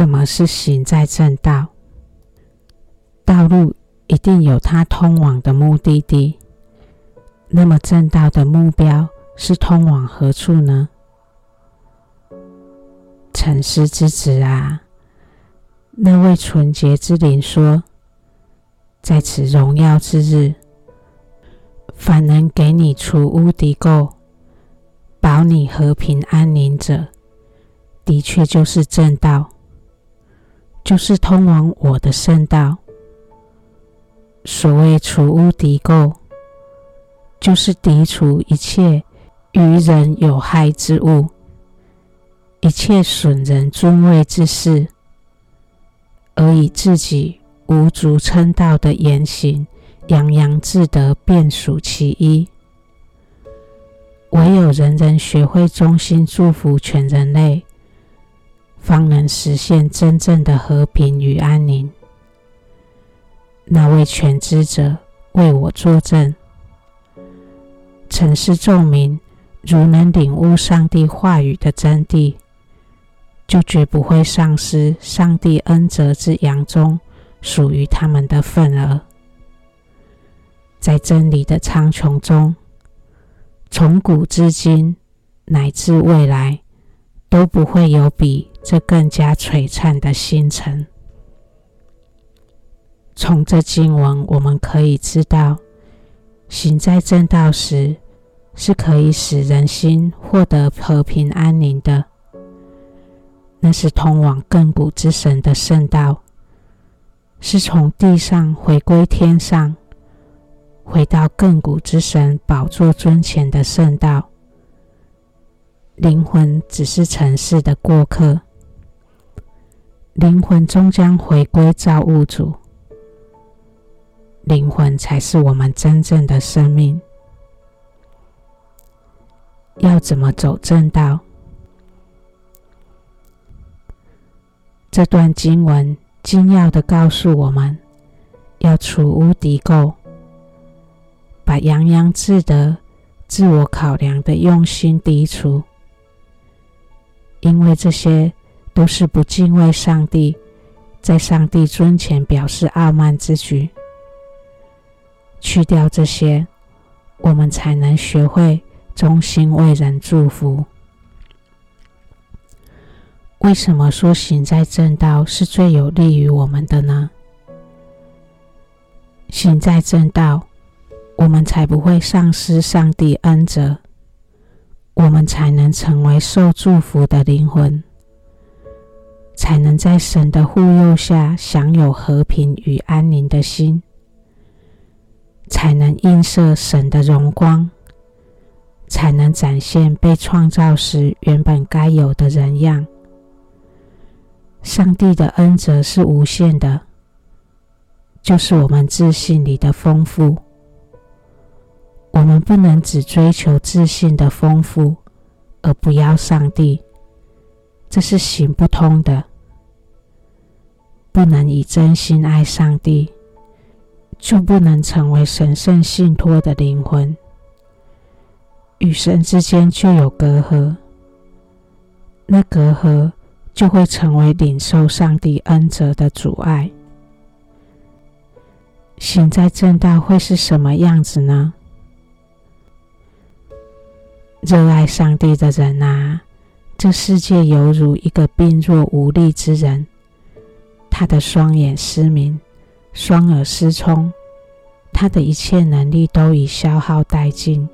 什么是行在正道？道路一定有它通往的目的地。那么正道的目标是通往何处呢？沉思之子啊，那位纯洁之灵说，在此荣耀之日，凡能给你除污穆垢、保你和平安宁者，的确就是正道，就是通往我的圣道。所谓除污穆垢，就是涤除一切于人有害之物，一切损人尊位之事，而以自己无足称道的言行，洋洋自得，便属其一。唯有人人学会衷心祝福全人类，方能实现真正的和平与安宁。那位全知者为我作证。尘世众民，如能领悟上帝话语的真谛，就绝不会丧失上帝恩泽之洋中属于他们的份额。在真理的苍穹中，从古至今乃至未来，都不会有比这更加璀璨的星辰。从这经文，我们可以知道。行在正道时，是可以使人心获得和平安宁的。那是通往亘古之神的圣道，是从地上回归天上，回到亘古之神宝座尊前的圣道。灵魂只是尘世的过客，灵魂终将回归造物主。灵魂才是我们真正的生命。要怎么走正道？这段经文精要地告诉我们：要除污涤垢，把洋洋自得、自我考量的用心涤除，因为这些都是不敬畏上帝，在上帝尊前表示傲慢之举。去掉这些，我们才能学会衷心为人祝福。为什么说行在正道是最有利于我们的呢？行在正道，我们才不会丧失上帝恩泽，我们才能成为受祝福的灵魂，才能在神的护佑下享有和平与安宁的心。才能映射神的荣光，才能展现被创造时原本该有的人样。上帝的恩泽是无限的，就是我们自信里的丰富。我们不能只追求自信的丰富，而不要上帝，这是行不通的。不能以真心爱上帝。就不能成为神圣信托的灵魂，与神之间就有隔阂，那隔阂就会成为领受上帝恩泽的阻碍。行在正道会是什么样子呢？热爱上帝的人啊，这世界犹如一个病弱无力之人，他的双眼失明。双耳失聪，他的一切能力都已消耗殆尽。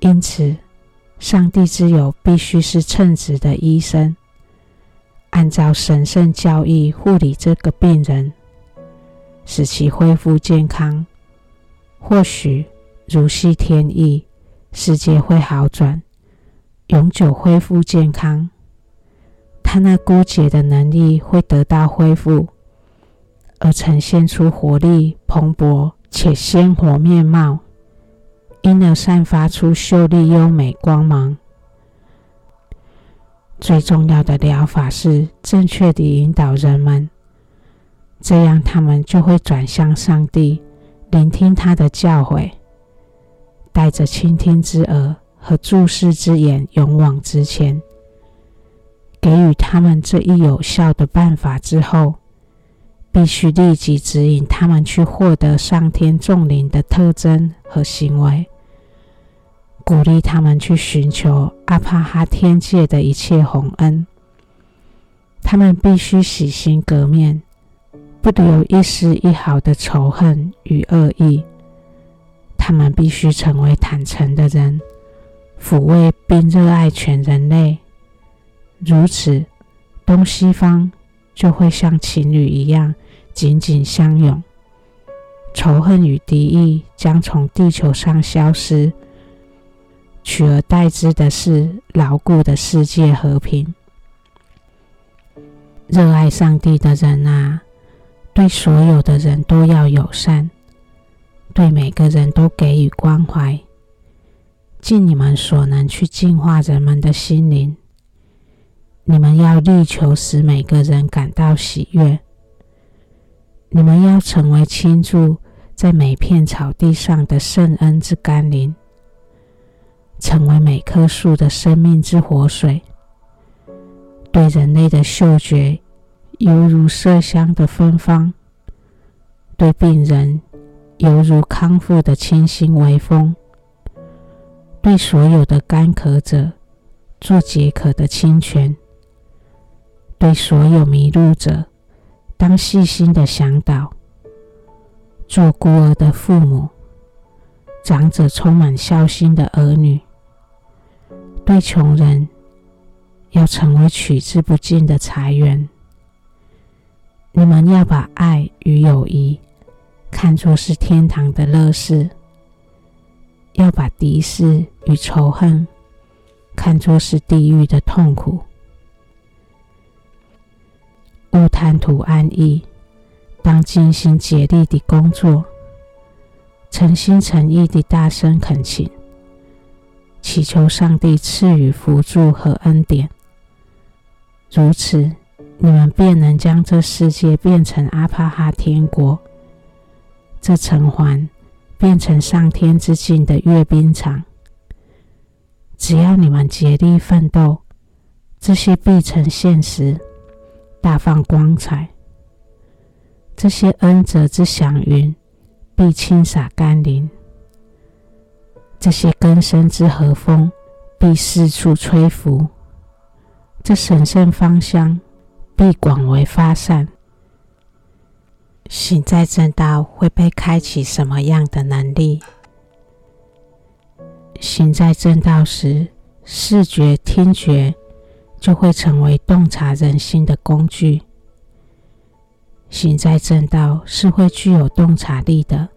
因此，上帝之友必须是称职的医生，按照神圣教义护理这个病人，使其恢复健康。或许如系天意，世界会好转，永久恢复健康。他那枯竭的能力会得到恢复。而呈现出活力蓬勃且鲜活面貌，因而散发出秀丽优美光芒。最重要的疗法是正确地引导人们，这样他们就会转向上帝，聆听他的教诲，带着倾听之耳和注视之眼勇往直前，给予他们这一有效的办法之后，必须立即指引他们去获得上天众灵的特征和行为，鼓励他们去寻求阿帕哈天界的一切宏恩。他们必须洗心革面，不留一丝一毫的仇恨与恶意。他们必须成为坦诚的人，抚慰并热爱全人类。如此，东西方就会像情侣一样紧紧相拥，仇恨与敌意将从地球上消失，取而代之的是牢固的世界和平。热爱上帝的人啊，对所有的人都要友善，对每个人都给予关怀，尽你们所能去净化人们的心灵。你们要力求使每个人感到喜悦。你们要成为倾注在每片草地上的圣恩之甘霖，成为每棵树的生命之活水。对人类的嗅觉，犹如麝香的芬芳；对病人，犹如康复的清新微风；对所有的干渴者，做解渴的清泉；对所有迷路者，当细心的向导；做孤儿的父母，长者充满孝心的儿女；对穷人，要成为取之不尽的财源。你们要把爱与友谊看作是天堂的乐事，要把敌视与仇恨看作是地狱的痛苦。勿贪图安逸，当尽心竭力地工作，诚心诚意地大声恳请，祈求上帝赐予福助和恩典。如此，你们便能将这世界变成阿帕哈天国，这城环变成上天之境的阅兵场。只要你们竭力奋斗，这些必成现实，大放光彩。这些恩泽之祥云必倾洒甘霖，这些根深之和风必四处吹拂。这神圣芳香必广为发散。行在正道会被开启什么样的能力？行在正道时，视觉、听觉就会成为洞察人心的工具。行在正道是会具有洞察力的。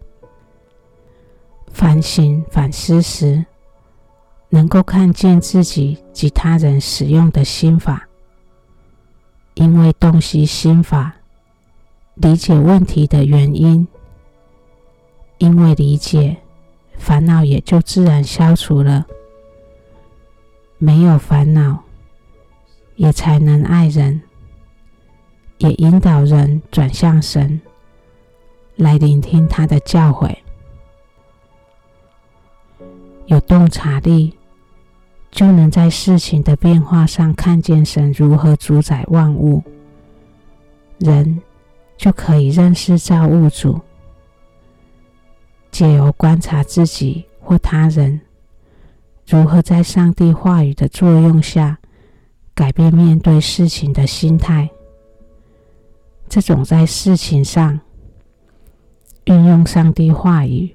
反省、反思时，能够看见自己及他人使用的心法，因为洞悉心法，理解问题的原因，因为理解，烦恼也就自然消除了。没有烦恼，也才能爱人，也引导人转向神，来聆听他的教诲。有洞察力。就能在事情的变化上看见神如何主宰万物，人就可以认识造物主。借由观察自己或他人，如何在上帝话语的作用下改变面对事情的心态。这种在事情上运用上帝话语。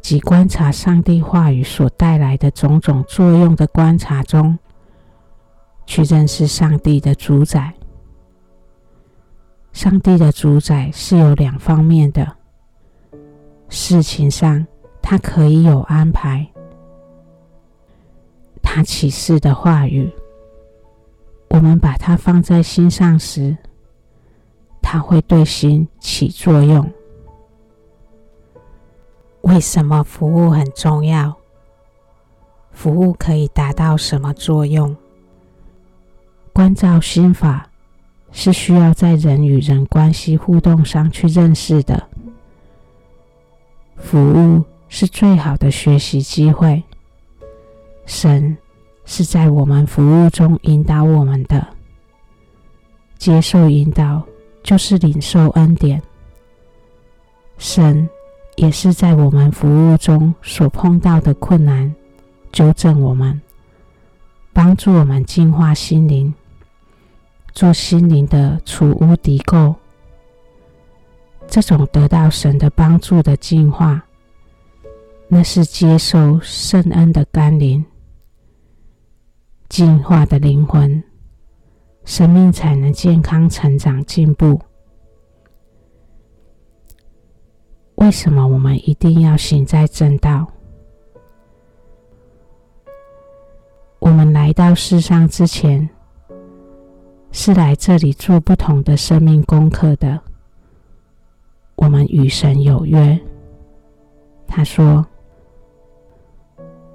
及观察上帝话语所带来的种种作用的观察中，去认识上帝的主宰。上帝的主宰是有两方面的。事情上，他可以有安排。他启示的话语，我们把它放在心上时，他会对心起作用。为什么服务很重要？服务可以达到什么作用？关照心法是需要在人与人关系互动上去认识的。服务是最好的学习机会。神是在我们服务中引导我们的。接受引导就是领受恩典。神也是在我们服务中所碰到的困难，纠正我们，帮助我们净化心灵，做心灵的储物涤垢。这种得到神的帮助的净化，那是接受圣恩的甘霖，净化的灵魂，生命才能健康成长进步。为什么我们一定要行在正道？我们来到世上之前，是来这里做不同的生命功课的。我们与神有约。他说：“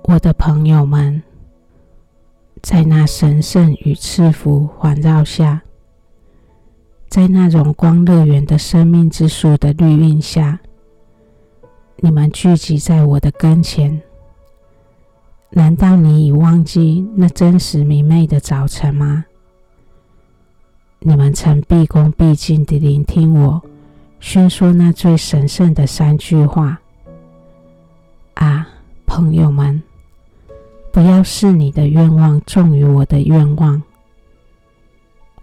我的朋友们，在那神圣与赐福环绕下，在那荣光乐园的生命之树的绿荫下，你们聚集在我的跟前。难道你已忘记那真实明媚的早晨吗？你们曾毕恭毕敬地聆听我。”宣说那最神圣的三句话啊，朋友们，不要视你的愿望重于我的愿望。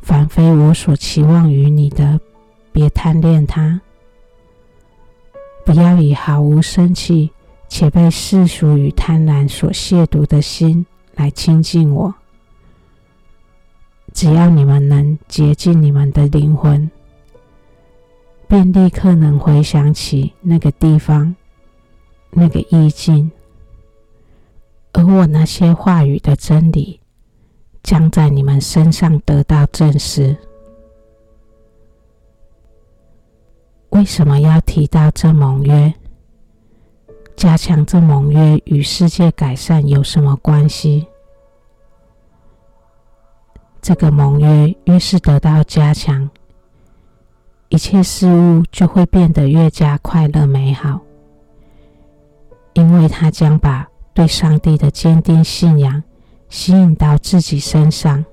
凡非我所期望于你的，别贪恋它。不要以毫无生气且被世俗与贪婪所亵渎的心来亲近我。只要你们能接近你们的灵魂。便立刻能回想起那个地方、那个意境，而我那些话语的真理，将在你们身上得到证实。为什么要提到这盟约？加强这盟约与世界改善有什么关系？这个盟约越是得到加强。一切事物就会变得越加快乐美好，因为他将把对上帝的坚定信仰吸引到自己身上。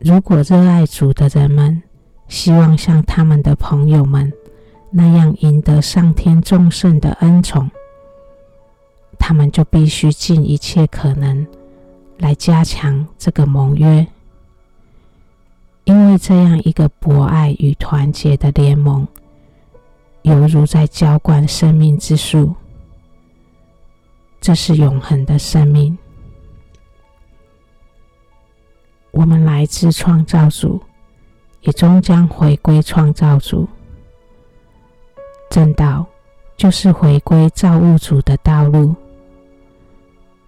如果热爱主的人们希望像他们的朋友们那样赢得上天众圣的恩宠，他们就必须尽一切可能来加强这个盟约。因为这样一个博爱与团结的联盟，犹如在浇灌生命之树。这是永恒的生命。我们来自创造主，也终将回归创造主。正道就是回归造物主的道路。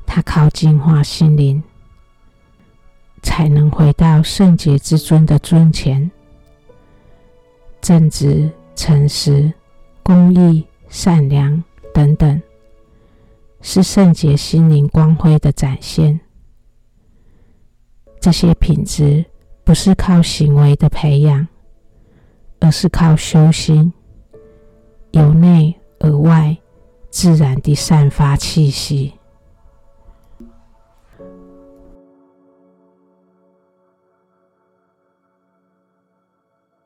它靠净化心灵。才能回到圣洁之尊的尊前。正直、诚实、公义、善良等等，是圣洁心灵光辉的展现。这些品质不是靠行为的培养，而是靠修心，由内而外自然地散发气息。